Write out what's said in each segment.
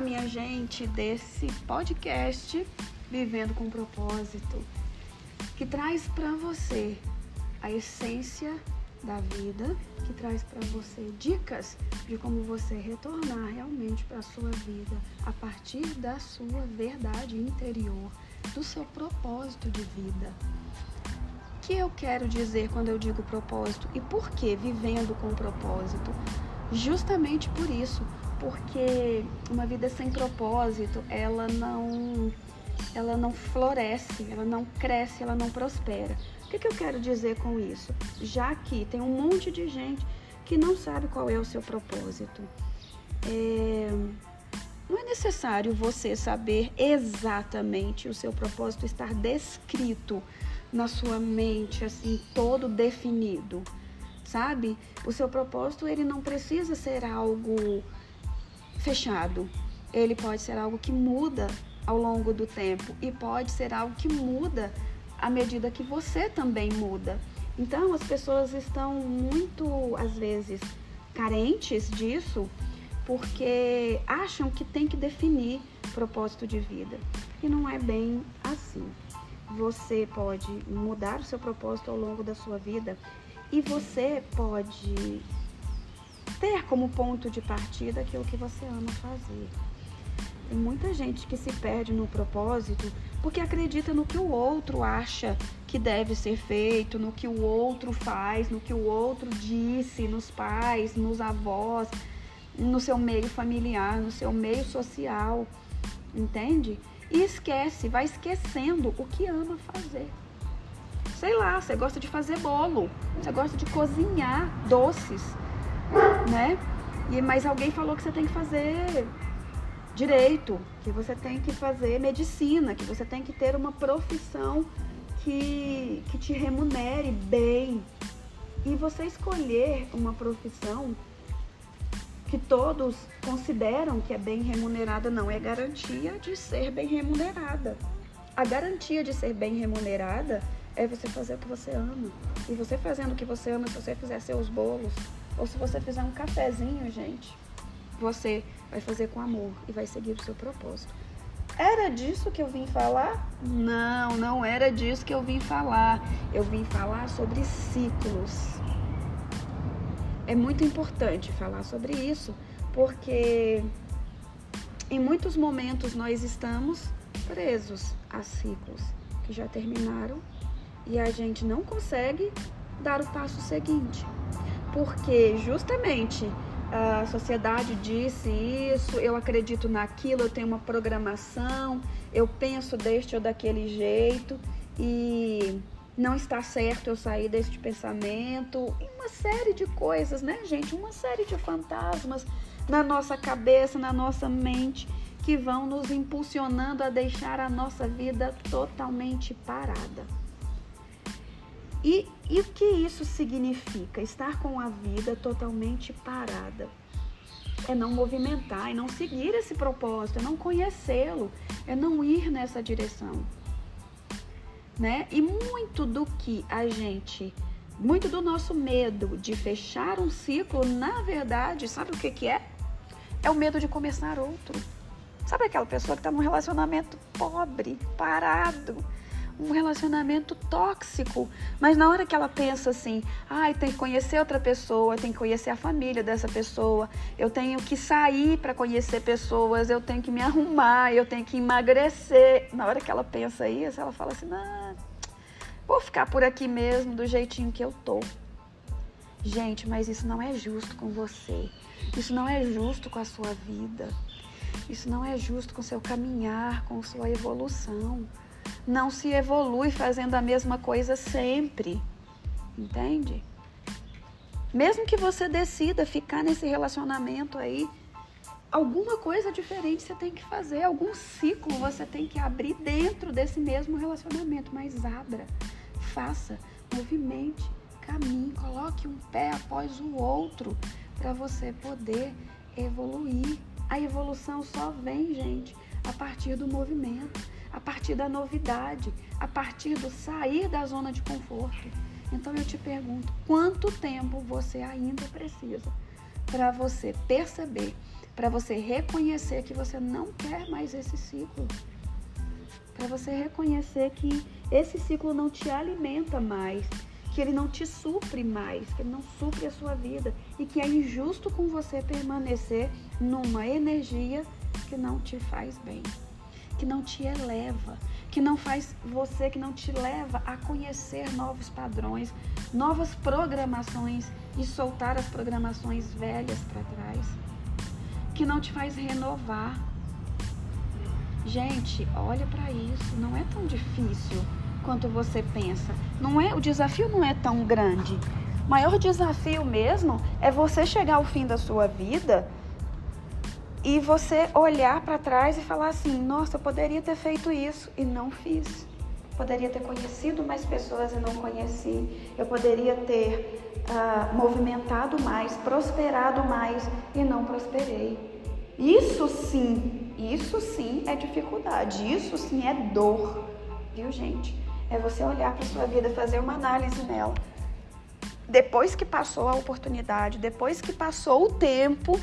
minha gente, desse podcast Vivendo com Propósito, que traz para você a essência da vida, que traz para você dicas de como você retornar realmente para sua vida a partir da sua verdade interior, do seu propósito de vida. O que eu quero dizer quando eu digo propósito e por que vivendo com propósito? Justamente por isso, porque uma vida sem propósito, ela não ela não floresce, ela não cresce, ela não prospera. O que, que eu quero dizer com isso? Já que tem um monte de gente que não sabe qual é o seu propósito. É, não é necessário você saber exatamente o seu propósito estar descrito na sua mente, assim, todo definido, sabe? O seu propósito, ele não precisa ser algo fechado. Ele pode ser algo que muda ao longo do tempo e pode ser algo que muda à medida que você também muda. Então, as pessoas estão muito, às vezes, carentes disso porque acham que tem que definir propósito de vida. E não é bem assim. Você pode mudar o seu propósito ao longo da sua vida e você pode ter como ponto de partida aquilo que você ama fazer. Tem muita gente que se perde no propósito porque acredita no que o outro acha que deve ser feito, no que o outro faz, no que o outro disse, nos pais, nos avós, no seu meio familiar, no seu meio social, entende? E esquece, vai esquecendo o que ama fazer. Sei lá, você gosta de fazer bolo, você gosta de cozinhar doces, né? E, mas alguém falou que você tem que fazer direito, que você tem que fazer medicina, que você tem que ter uma profissão que, que te remunere bem. E você escolher uma profissão que todos consideram que é bem remunerada não é garantia de ser bem remunerada. A garantia de ser bem remunerada é você fazer o que você ama. E você fazendo o que você ama, se você fizer seus bolos, ou se você fizer um cafezinho, gente, você vai fazer com amor e vai seguir o seu propósito. Era disso que eu vim falar? Não, não era disso que eu vim falar. Eu vim falar sobre ciclos. É muito importante falar sobre isso, porque em muitos momentos nós estamos presos a ciclos que já terminaram e a gente não consegue dar o passo seguinte. Porque justamente a sociedade disse isso, eu acredito naquilo, eu tenho uma programação, eu penso deste ou daquele jeito e não está certo eu sair deste pensamento. E uma série de coisas, né, gente? Uma série de fantasmas na nossa cabeça, na nossa mente, que vão nos impulsionando a deixar a nossa vida totalmente parada. E, e o que isso significa? Estar com a vida totalmente parada. É não movimentar, é não seguir esse propósito, é não conhecê-lo, é não ir nessa direção. Né? E muito do que a gente, muito do nosso medo de fechar um ciclo, na verdade, sabe o que, que é? É o medo de começar outro. Sabe aquela pessoa que está num relacionamento pobre, parado, um relacionamento tóxico. Mas na hora que ela pensa assim, ai, tem que conhecer outra pessoa, tem que conhecer a família dessa pessoa, eu tenho que sair para conhecer pessoas, eu tenho que me arrumar, eu tenho que emagrecer. Na hora que ela pensa isso, ela fala assim, não, vou ficar por aqui mesmo, do jeitinho que eu tô. Gente, mas isso não é justo com você. Isso não é justo com a sua vida. Isso não é justo com o seu caminhar, com sua evolução não se evolui fazendo a mesma coisa sempre. Entende? Mesmo que você decida ficar nesse relacionamento aí, alguma coisa diferente você tem que fazer, algum ciclo você tem que abrir dentro desse mesmo relacionamento, mas abra, faça, movimente, caminhe, coloque um pé após o outro para você poder evoluir. A evolução só vem, gente, a partir do movimento a partir da novidade, a partir do sair da zona de conforto. Então eu te pergunto, quanto tempo você ainda precisa para você perceber, para você reconhecer que você não quer mais esse ciclo. Para você reconhecer que esse ciclo não te alimenta mais, que ele não te supre mais, que ele não supre a sua vida e que é injusto com você permanecer numa energia que não te faz bem, que não te eleva, que não faz você, que não te leva a conhecer novos padrões, novas programações e soltar as programações velhas para trás, que não te faz renovar. Gente, olha para isso, não é tão difícil quanto você pensa. Não é, o desafio não é tão grande. O maior desafio mesmo é você chegar ao fim da sua vida e você olhar para trás e falar assim: nossa, eu poderia ter feito isso e não fiz. Poderia ter conhecido mais pessoas e não conheci. Eu poderia ter uh, movimentado mais, prosperado mais e não prosperei. Isso sim, isso sim é dificuldade, isso sim é dor, viu, gente? É você olhar para sua vida, fazer uma análise nela. Depois que passou a oportunidade, depois que passou o tempo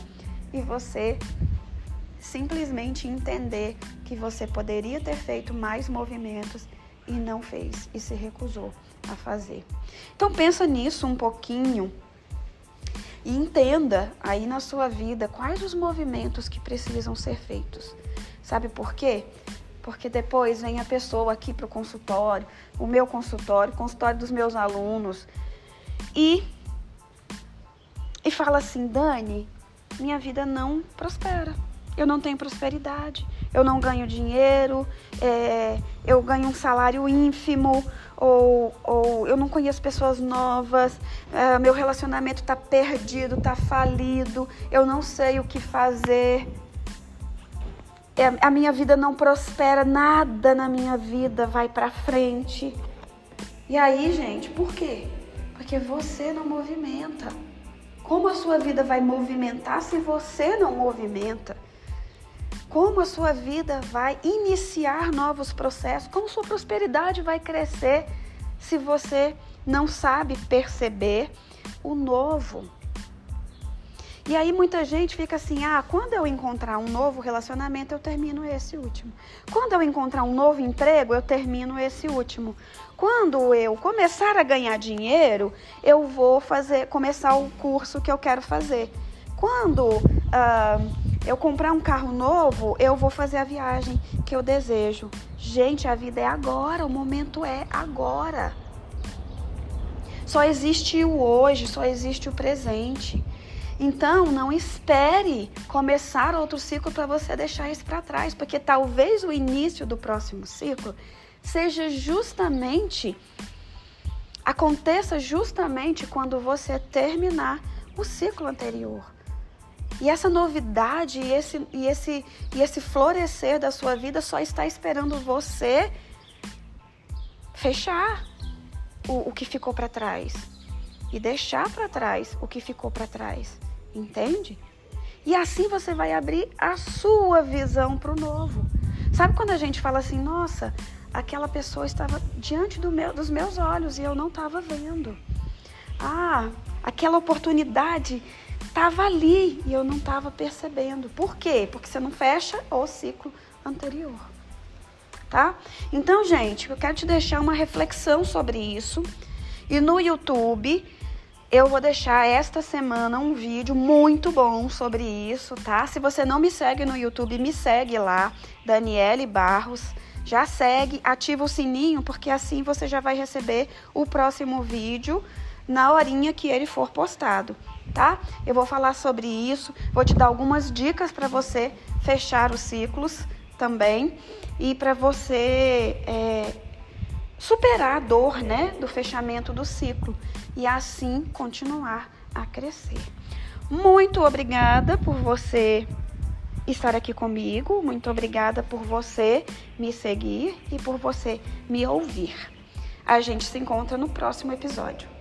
e você simplesmente entender que você poderia ter feito mais movimentos e não fez e se recusou a fazer. Então pensa nisso um pouquinho e entenda aí na sua vida quais os movimentos que precisam ser feitos. Sabe por quê? Porque depois vem a pessoa aqui para o consultório, o meu consultório, o consultório dos meus alunos, e, e fala assim: Dani, minha vida não prospera eu não tenho prosperidade, eu não ganho dinheiro, é, eu ganho um salário ínfimo, ou, ou eu não conheço pessoas novas, é, meu relacionamento está perdido, está falido, eu não sei o que fazer. É, a minha vida não prospera, nada na minha vida vai para frente. E aí, gente, por quê? Porque você não movimenta. Como a sua vida vai movimentar se você não movimenta? como a sua vida vai iniciar novos processos, como sua prosperidade vai crescer se você não sabe perceber o novo. E aí muita gente fica assim: "Ah, quando eu encontrar um novo relacionamento, eu termino esse último. Quando eu encontrar um novo emprego, eu termino esse último. Quando eu começar a ganhar dinheiro, eu vou fazer começar o curso que eu quero fazer. Quando uh, eu comprar um carro novo, eu vou fazer a viagem que eu desejo. Gente, a vida é agora, o momento é agora. Só existe o hoje, só existe o presente. Então, não espere começar outro ciclo para você deixar isso para trás, porque talvez o início do próximo ciclo seja justamente aconteça justamente quando você terminar o ciclo anterior. E essa novidade e esse, e esse, e esse florescer da sua vida só está esperando você fechar o, o que ficou para trás e deixar para trás o que ficou para trás, entende? E assim você vai abrir a sua visão para o novo. Sabe quando a gente fala assim, nossa, aquela pessoa estava diante do meu, dos meus olhos e eu não estava vendo. Ah, aquela oportunidade estava ali e eu não estava percebendo. Por quê? Porque você não fecha o ciclo anterior. Tá? Então, gente, eu quero te deixar uma reflexão sobre isso. E no YouTube, eu vou deixar esta semana um vídeo muito bom sobre isso, tá? Se você não me segue no YouTube, me segue lá, Daniele Barros. Já segue, ativa o sininho, porque assim você já vai receber o próximo vídeo na horinha que ele for postado tá? Eu vou falar sobre isso, vou te dar algumas dicas para você fechar os ciclos também e para você é, superar a dor, né, do fechamento do ciclo e assim continuar a crescer. Muito obrigada por você estar aqui comigo, muito obrigada por você me seguir e por você me ouvir. A gente se encontra no próximo episódio.